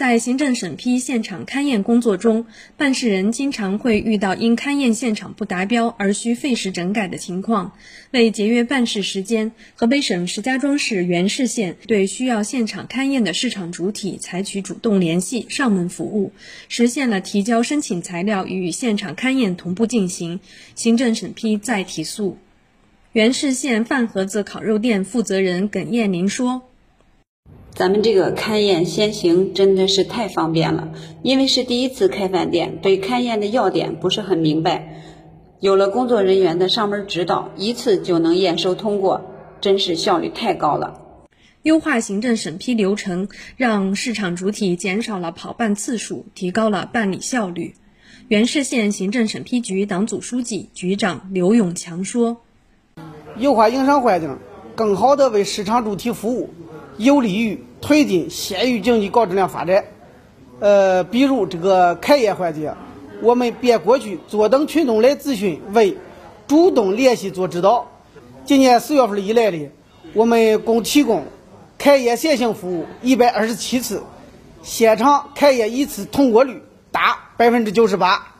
在行政审批现场勘验工作中，办事人经常会遇到因勘验现场不达标而需费时整改的情况。为节约办事时间，河北省石家庄市原市县对需要现场勘验的市场主体采取主动联系、上门服务，实现了提交申请材料与现场勘验同步进行，行政审批再提速。原市县饭盒子烤肉店负责人耿艳玲说。咱们这个勘验先行真的是太方便了，因为是第一次开饭店，对勘验的要点不是很明白。有了工作人员的上门指导，一次就能验收通过，真是效率太高了。优化行政审批流程，让市场主体减少了跑办次数，提高了办理效率。原市县行政审批局党组书记、局长刘永强说：“优化营商环境，更好地为市场主体服务。”有利于推进县域经济高质量发展。呃，比如这个开业环节，我们便过去坐等群众来咨询，为主动联系做指导。今年四月份以来的，我们共提供开业先行服务一百二十七次，现场开业一次通过率达百分之九十八，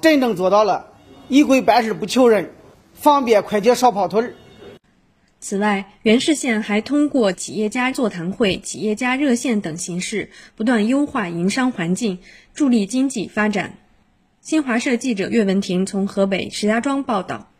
真正做到了一柜办事不求人，方便快捷少跑腿儿。此外，元氏县还通过企业家座谈会、企业家热线等形式，不断优化营商环境，助力经济发展。新华社记者岳文婷从河北石家庄报道。